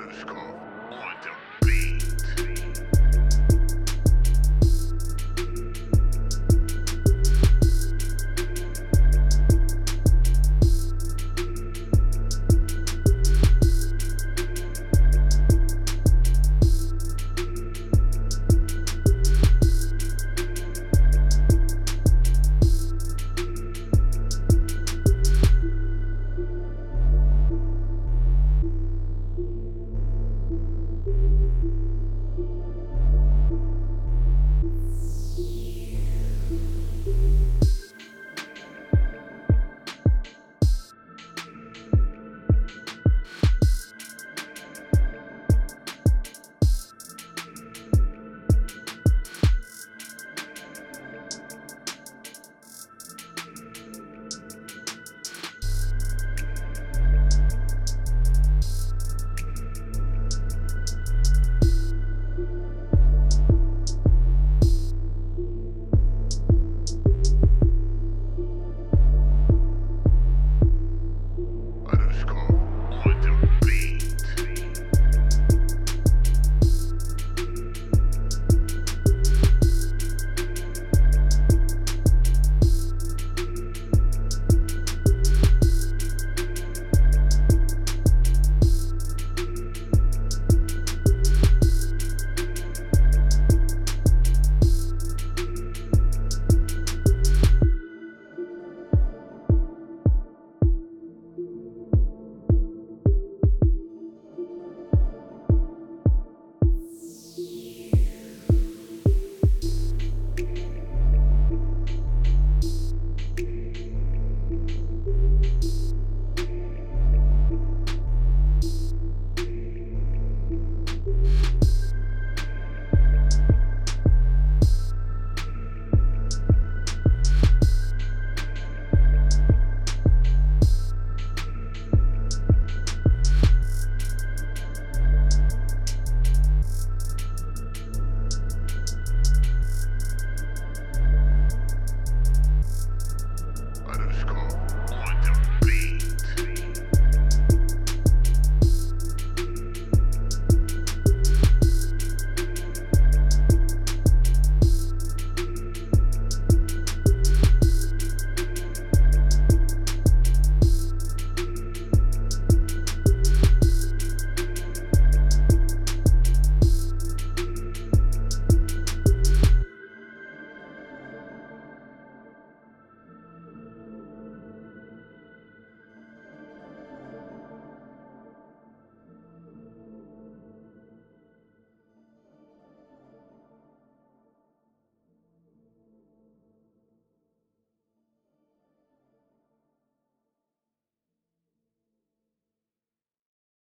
Goroshkov. Want Disco.